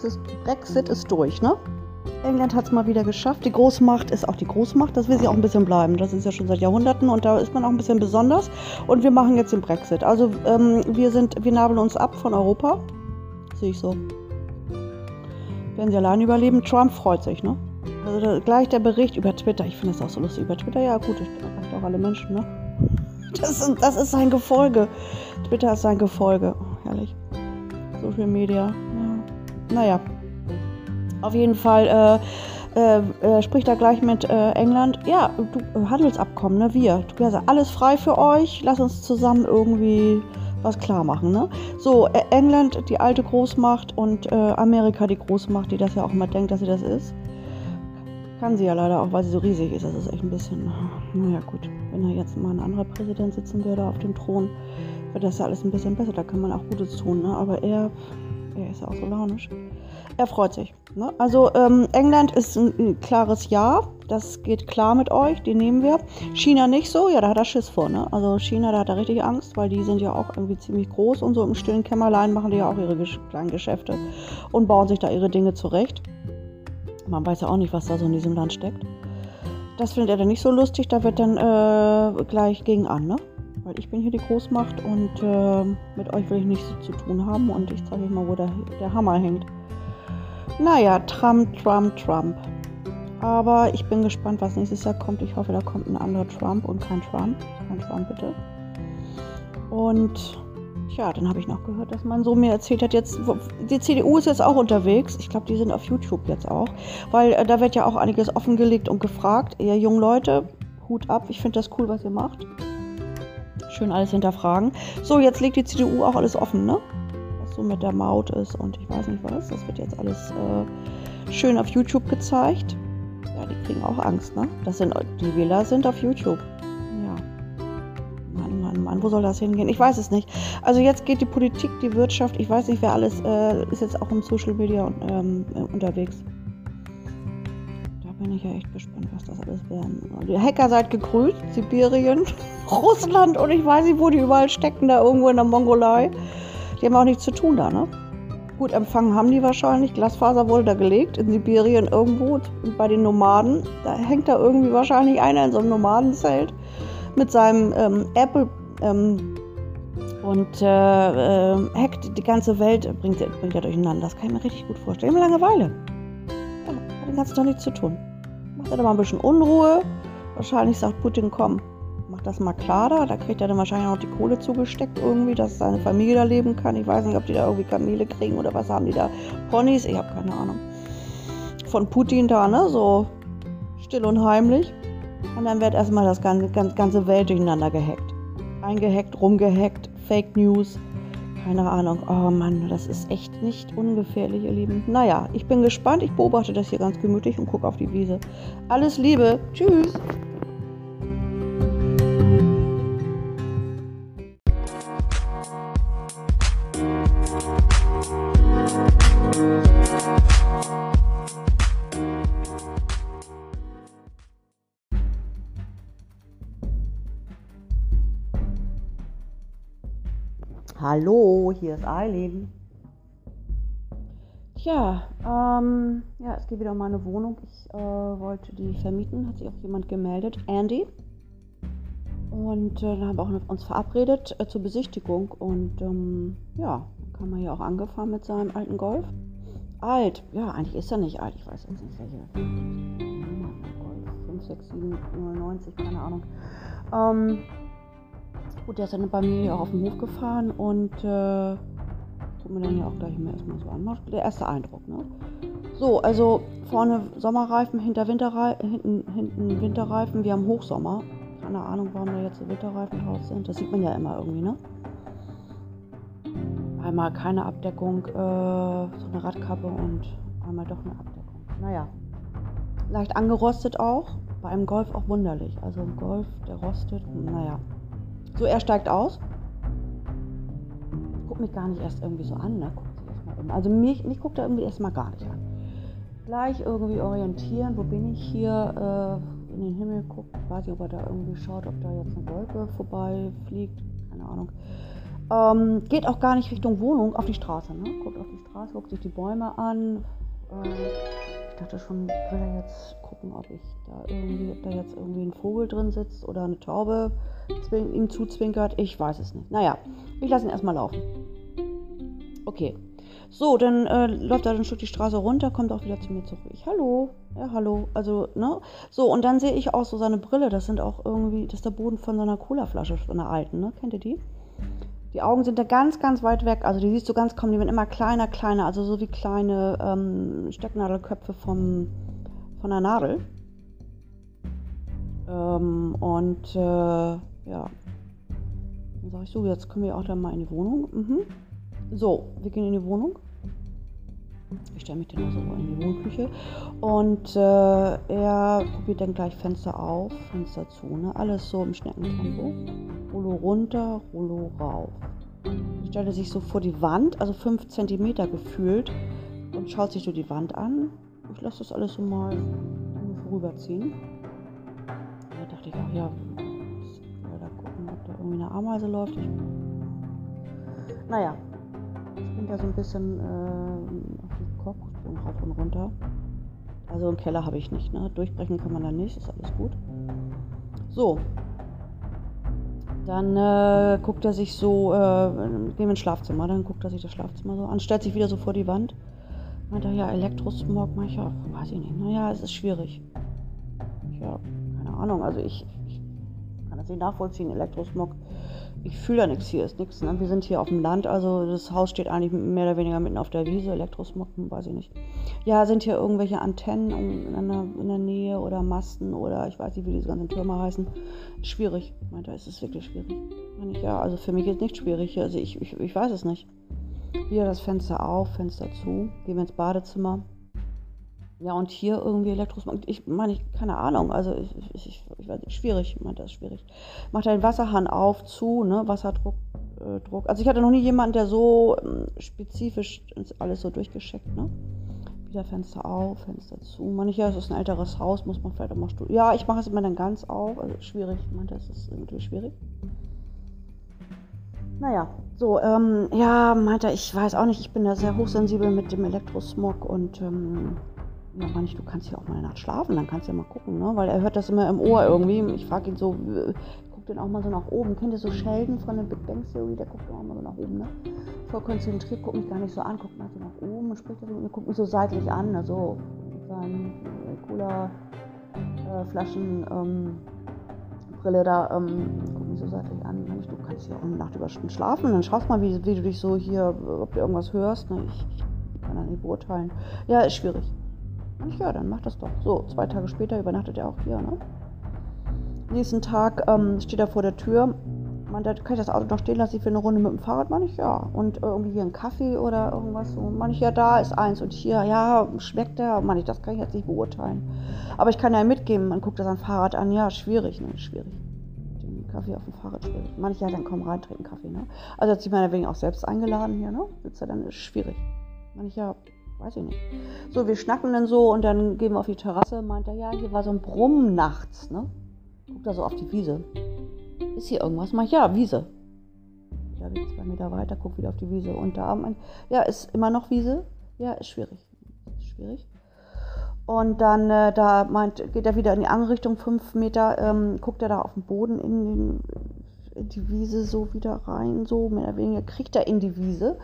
So, Brexit ist, durch, ne? England hat es mal wieder geschafft. Die Großmacht ist auch die Großmacht. Das will sie auch ein bisschen bleiben. Das ist ja schon seit Jahrhunderten und da ist man auch ein bisschen besonders. Und wir machen jetzt den Brexit. Also ähm, wir sind, wir nabeln uns ab von Europa. Sehe ich so. Werden sie allein überleben? Trump freut sich, ne? Also da, gleich der Bericht über Twitter. Ich finde das auch so lustig über Twitter. Ja gut, erreicht auch alle Menschen, ne? Das ist, das ist sein Gefolge. Twitter ist sein Gefolge. Oh, herrlich. Social Media. Ja. Naja. Auf jeden Fall äh, äh, äh, spricht er gleich mit äh, England. Ja, du, Handelsabkommen, ne? Wir. Du hast alles frei für euch. Lass uns zusammen irgendwie was klar machen. Ne? So, äh, England, die alte Großmacht und äh, Amerika, die Großmacht, die das ja auch immer denkt, dass sie das ist. Kann sie ja leider auch, weil sie so riesig ist. Das ist echt ein bisschen, naja gut, wenn da jetzt mal ein anderer Präsident sitzen würde auf dem Thron, wäre das ja alles ein bisschen besser. Da kann man auch Gutes tun. Ne? Aber er, er ist ja auch so launisch. Er freut sich. Ne? Also ähm, England ist ein, ein, klares Ja. Das geht klar mit euch, die nehmen wir. China nicht so, ja, da hat er Schiss vor. Ne? Also China, da hat er richtig Angst, weil die sind ja auch irgendwie ziemlich groß und so im stillen Kämmerlein machen die ja auch ihre kleinen Geschäfte und bauen sich da ihre Dinge zurecht. Man weiß ja auch nicht, was da so in diesem Land steckt. Das findet er dann nicht so lustig, da wird dann äh, gleich gegen an, ne? Weil ich bin hier die Großmacht und äh, mit euch will ich nichts zu tun haben und ich zeige euch mal, wo der, der Hammer hängt. Naja, Trump, Trump, Trump. Aber ich bin gespannt, was nächstes Jahr kommt. Ich hoffe, da kommt ein anderer Trump und kein Trump. Kein Trump, bitte. Und ja, dann habe ich noch gehört, dass mein Sohn mir erzählt hat, jetzt die CDU ist jetzt auch unterwegs. Ich glaube, die sind auf YouTube jetzt auch, weil äh, da wird ja auch einiges offengelegt und gefragt. Ihr jungen Leute, Hut ab. Ich finde das cool, was ihr macht. Schön alles hinterfragen. So, jetzt legt die CDU auch alles offen, ne? so mit der Maut ist und ich weiß nicht was. Das wird jetzt alles äh, schön auf YouTube gezeigt. Ja, die kriegen auch Angst, ne? Das sind, die Wähler sind auf YouTube. Ja. Mann, Mann, Mann, wo soll das hingehen? Ich weiß es nicht. Also jetzt geht die Politik, die Wirtschaft, ich weiß nicht, wer alles äh, ist jetzt auch im Social Media ähm, unterwegs. Bin ich ja echt gespannt, was das alles werden. Die Hacker seid gegrüßt, Sibirien, Russland und ich weiß nicht, wo die überall stecken, da irgendwo in der Mongolei. Die haben auch nichts zu tun da, ne? Gut, empfangen haben die wahrscheinlich. Glasfaser wurde da gelegt, in Sibirien irgendwo, bei den Nomaden. Da hängt da irgendwie wahrscheinlich einer in so einem Nomadenzelt mit seinem ähm, Apple ähm, und äh, äh, hackt die ganze Welt, bringt, bringt er durcheinander. Das kann ich mir richtig gut vorstellen. Immer Langeweile. Ja, hat den ganzen Tag nichts zu tun. Macht er da mal ein bisschen Unruhe. Wahrscheinlich sagt Putin, komm, macht das mal klar da. Da kriegt er dann wahrscheinlich auch die Kohle zugesteckt irgendwie, dass seine Familie da leben kann. Ich weiß nicht, ob die da irgendwie Kamele kriegen oder was haben die da. Ponys, ich habe keine Ahnung. Von Putin da, ne? So still und heimlich. Und dann wird erstmal das ganze, ganze Welt durcheinander gehackt. Eingehackt, rumgehackt, Fake News. Keine Ahnung. Oh Mann, das ist echt nicht ungefährlich, ihr Lieben. Naja, ich bin gespannt. Ich beobachte das hier ganz gemütlich und gucke auf die Wiese. Alles Liebe. Tschüss. Hier ist Eileen. Ja, ähm, ja, es geht wieder um meine Wohnung. Ich äh, wollte die vermieten, hat sich auch jemand gemeldet, Andy. Und äh, dann haben wir auch uns verabredet äh, zur Besichtigung. Und ähm, ja, dann kam er hier auch angefahren mit seinem alten Golf. Alt, ja, eigentlich ist er nicht alt. Ich weiß jetzt nicht, welche Golf 5, 6, 7, 90, keine Ahnung. Ähm, Gut, der ist dann bei mir auch auf den Hof gefahren und äh, gucken wir dann ja auch gleich mal erstmal so an. Der erste Eindruck, ne? So, also vorne Sommerreifen, hinter Winterreifen, hinten, hinten Winterreifen. Wir haben Hochsommer. Keine Ahnung, warum da jetzt so Winterreifen drauf sind. Das sieht man ja immer irgendwie, ne? Einmal keine Abdeckung, äh, so eine Radkappe und einmal doch eine Abdeckung. Naja, leicht angerostet auch. Bei einem Golf auch wunderlich. Also ein Golf, der rostet, naja. So, er steigt aus. Guckt mich gar nicht erst irgendwie so an, ne? Guckt sich erstmal um. Also mich, mich guckt er irgendwie erstmal gar nicht an. Gleich irgendwie orientieren, wo bin ich hier, äh, in den Himmel guckt, weiß nicht, ob er da irgendwie schaut, ob da jetzt eine Wolke vorbei fliegt, keine Ahnung. Ähm, geht auch gar nicht Richtung Wohnung, auf die Straße. Ne? Guckt auf die Straße, guckt sich die Bäume an. Äh, ich dachte schon, will er jetzt gucken, ob ich da irgendwie, ob da jetzt irgendwie ein Vogel drin sitzt oder eine Taube ihm zuzwinkert. Ich weiß es nicht. Naja, ich lasse ihn erstmal laufen. Okay. So, dann äh, läuft er ein Stück die Straße runter, kommt auch wieder zu mir zurück. Ich, hallo, ja, hallo. Also, ne? So, und dann sehe ich auch so seine Brille. Das sind auch irgendwie, das ist der Boden von seiner Colaflasche, von einer alten, ne? Kennt ihr die? Die Augen sind da ganz, ganz weit weg. Also die siehst du ganz kaum, die werden immer kleiner, kleiner. Also so wie kleine ähm, Stecknadelköpfe vom, von einer Nadel. Ähm, und äh, ja, dann sage ich so, jetzt können wir auch dann mal in die Wohnung. Mhm. So, wir gehen in die Wohnung. Ich stelle mich dann also in die Wohnküche und äh, er probiert dann gleich Fenster auf, Fenster zu, ne? Alles so im Schneckentempo. Rollo runter, Rollo rauf. Er stellt sich so vor die Wand, also 5 cm gefühlt, und schaut sich so die Wand an. Ich lasse das alles so mal vorüberziehen. Da dachte ich auch, ja, da gucken, ob da irgendwie eine Ameise läuft. Ich, naja, ich bin da so ein bisschen äh, Korkboden rauf und runter. Also einen Keller habe ich nicht. Ne? Durchbrechen kann man da nicht, ist alles gut. So. Dann äh, guckt er sich so, äh, gehen wir ins Schlafzimmer, dann guckt er sich das Schlafzimmer so an, stellt sich wieder so vor die Wand. Meint er, ja, Elektrosmog, mach ich ja, weiß ich nicht. Naja, es ist schwierig. Ja, keine Ahnung, also ich, ich kann das nicht nachvollziehen, Elektrosmog ich fühle da nichts hier, ist nichts. Ne? Wir sind hier auf dem Land, also das Haus steht eigentlich mehr oder weniger mitten auf der Wiese, Elektrosmog, weiß ich nicht. Ja, sind hier irgendwelche Antennen in der, in der Nähe oder Masten oder ich weiß nicht, wie diese ganzen Türme heißen. Schwierig, meint er, ist es wirklich schwierig. Ich, ja, also für mich ist nicht schwierig, also ich, ich, ich weiß es nicht. Wieder das Fenster auf, Fenster zu, gehen wir ins Badezimmer. Ja, und hier irgendwie Elektrosmog, ich meine, ich, keine Ahnung, also ich, ich, ich weiß nicht, schwierig, ich meine, das ist schwierig. Macht den Wasserhahn auf, zu, ne, Wasserdruck, äh, Druck. Also ich hatte noch nie jemanden, der so ähm, spezifisch alles so durchgeschickt, ne. Wieder Fenster auf, Fenster zu. Manche, es ist ein älteres Haus, muss man vielleicht auch mal studieren. Ja, ich mache es immer dann ganz auf, also schwierig, ich meine, das ist irgendwie schwierig. Naja, so, ähm, ja, meinte ich weiß auch nicht, ich bin da sehr hochsensibel mit dem Elektrosmog und ähm, ja, manch, du kannst hier auch mal eine Nacht schlafen, dann kannst du ja mal gucken, ne? Weil er hört das immer im Ohr irgendwie. Ich frage ihn so, guck den auch mal so nach oben. Kennt ihr so Sheldon von der Big Bang Theory? Der guckt auch mal so nach oben, ne? Voll konzentriert, guckt mich gar nicht so an, guckt mal so nach oben und spricht mit mir, guckt mich so seitlich an, also mit seinen äh, cooler äh, Flaschen ähm, Brille da, ähm, guck mich so seitlich an. Mensch, du kannst hier auch eine Nacht über schlafen. Dann schaust mal, wie, wie du dich so hier, ob du irgendwas hörst. Ne? Ich, ich kann das nicht beurteilen. Ja, ist schwierig. Ich, ja, dann mach das doch. So, zwei Tage später übernachtet er auch hier, ne? Nächsten Tag ähm, steht er vor der Tür. Man, da kann ich das Auto noch stehen lassen, will eine Runde mit dem Fahrrad, meine ich, ja. Und irgendwie hier ein Kaffee oder irgendwas so. Meine ich, ja, da ist eins. Und hier, ja, schmeckt der? Meine ich, das kann ich jetzt nicht beurteilen. Aber ich kann ja mitgeben, man guckt das an Fahrrad an, ja, schwierig, ne, schwierig. Den Kaffee auf dem Fahrrad schwierig. Meine ich, ja, dann komm rein, trinken Kaffee, ne. Also hat sich meiner wegen auch selbst eingeladen hier, ne. Sitzt er dann, ist schwierig. Meine ich, ja, weiß ich nicht. So, wir schnacken dann so und dann gehen wir auf die Terrasse. Meint er, ja, hier war so ein Brummen nachts, ne? Guckt da so auf die Wiese. Ist hier irgendwas? Mach ich, ja, Wiese. Da bin ich zwei Meter weiter, guck wieder auf die Wiese. Und da, mein, ja, ist immer noch Wiese. Ja, ist schwierig. Ist schwierig. Und dann, äh, da meint, geht er wieder in die andere Richtung, fünf Meter, ähm, guckt er da auf den Boden in, den, die Wiese so wieder rein, so mehr oder weniger, kriegt er in die Wiese.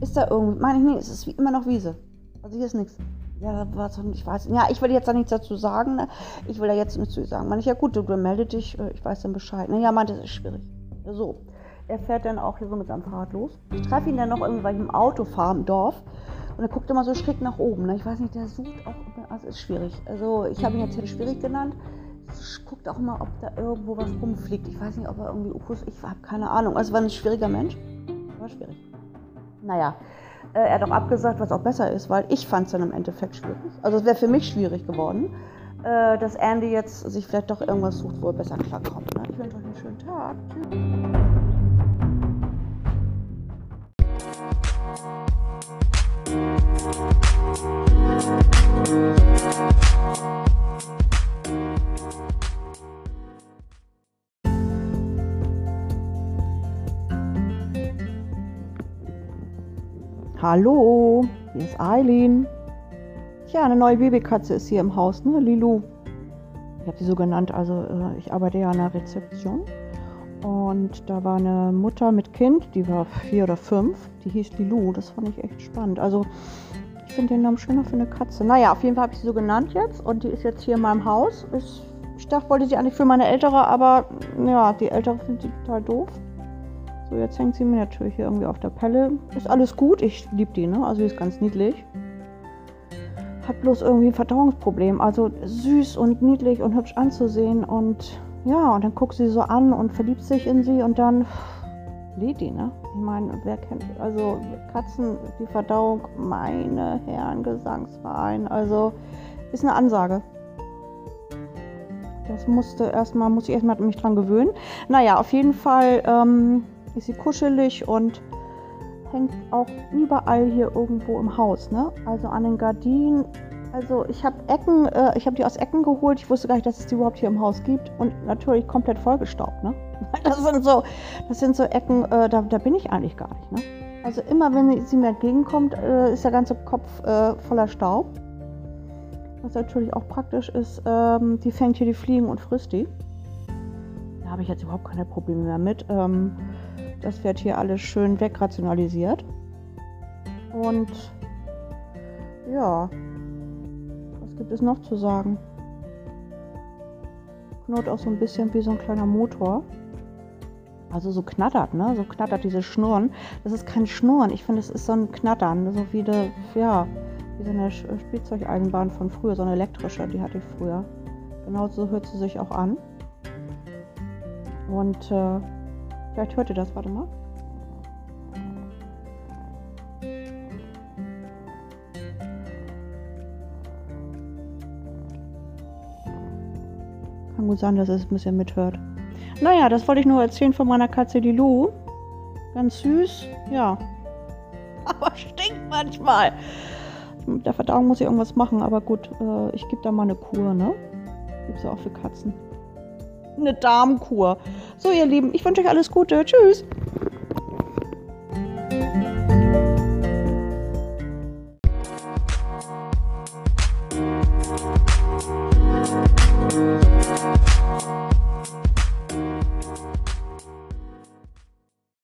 Ist da irgendwie, meine ich, nee, es ist wie immer noch Wiese. Also hier ist nichts. Ja, was, ich weiß. Ja, ich will jetzt da nichts dazu sagen. Ne? Ich will da jetzt nichts zu sagen. Man, ich, ja gut, du, du melde dich, äh, ich weiß dann Bescheid. Ne? Ja, meinte, das ist schwierig. So. Er fährt dann auch hier so mit seinem Fahrrad los. Ich treffe ihn dann noch irgendwie, fahre im Dorf. Und er guckt immer so schräg nach oben. Ne? Ich weiß nicht, der sucht auch immer, also ist schwierig. Also ich habe ihn jetzt hier schwierig genannt. Guckt auch immer, ob da irgendwo was rumfliegt. Ich weiß nicht, ob er irgendwie UFOs, ich habe keine Ahnung. Also war ein schwieriger Mensch. War schwierig. Naja, äh, er hat auch abgesagt, was auch besser ist, weil ich fand es dann im Endeffekt schwierig. Also es wäre für mich schwierig geworden, äh, dass Andy jetzt sich vielleicht doch irgendwas sucht, wo er besser klarkommt. Ne? Ich wünsche euch einen schönen Tag. Tschüss. Hallo, hier ist Eileen. Tja, eine neue Babykatze ist hier im Haus, ne? Lilu. Ich habe sie so genannt, also äh, ich arbeite ja an der Rezeption. Und da war eine Mutter mit Kind, die war vier oder fünf, die hieß Lilu. Das fand ich echt spannend. Also ich finde den Namen schöner für eine Katze. Naja, auf jeden Fall habe ich sie so genannt jetzt und die ist jetzt hier in meinem Haus. Ist, ich dachte, wollte sie eigentlich für meine Ältere, aber ja, die Ältere findet sie total doof. So, jetzt hängt sie mir natürlich hier irgendwie auf der Pelle. Ist alles gut, ich liebe die, ne? Also sie ist ganz niedlich. Hat bloß irgendwie ein Verdauungsproblem. Also süß und niedlich und hübsch anzusehen und ja, und dann guckt sie so an und verliebt sich in sie und dann lädt die, ne? Ich meine, wer kennt, also Katzen, die Verdauung, meine Herren, Gesangsverein, also ist eine Ansage. Das musste erstmal, muss ich erstmal mich dran gewöhnen. Naja, auf jeden Fall ähm, ist sie kuschelig und hängt auch überall hier irgendwo im Haus, ne? Also an den Gardinen, also ich habe Ecken, äh, ich habe die aus Ecken geholt. Ich wusste gar nicht, dass es die überhaupt hier im Haus gibt. Und natürlich komplett vollgestaubt. Ne? Das sind so, das sind so Ecken, äh, da, da, bin ich eigentlich gar nicht. Ne? Also immer, wenn sie mir entgegenkommt, äh, ist der ganze Kopf äh, voller Staub. Was natürlich auch praktisch ist, ähm, die fängt hier die Fliegen und frisst die. Da habe ich jetzt überhaupt keine Probleme mehr mit. Ähm, das wird hier alles schön wegrationalisiert. Und ja, gibt es noch zu sagen? Knurrt auch so ein bisschen wie so ein kleiner Motor. Also so knattert, ne? So knattert dieses Schnurren. Das ist kein Schnurren. Ich finde, es ist so ein Knattern. So wie, eine, ja, wie so eine Spielzeugeisenbahn von früher, so eine elektrische, die hatte ich früher. Genau so hört sie sich auch an. Und äh, vielleicht hört ihr das, warte mal. Kann gut sein, dass es ein bisschen mithört. Naja, das wollte ich nur erzählen von meiner Katze, die Lu. Ganz süß, ja. Aber stinkt manchmal. Mit der Verdauung muss ich irgendwas machen, aber gut, äh, ich gebe da mal eine Kur, ne? Gibt es ja auch für Katzen. Eine Darmkur. So, ihr Lieben, ich wünsche euch alles Gute. Tschüss.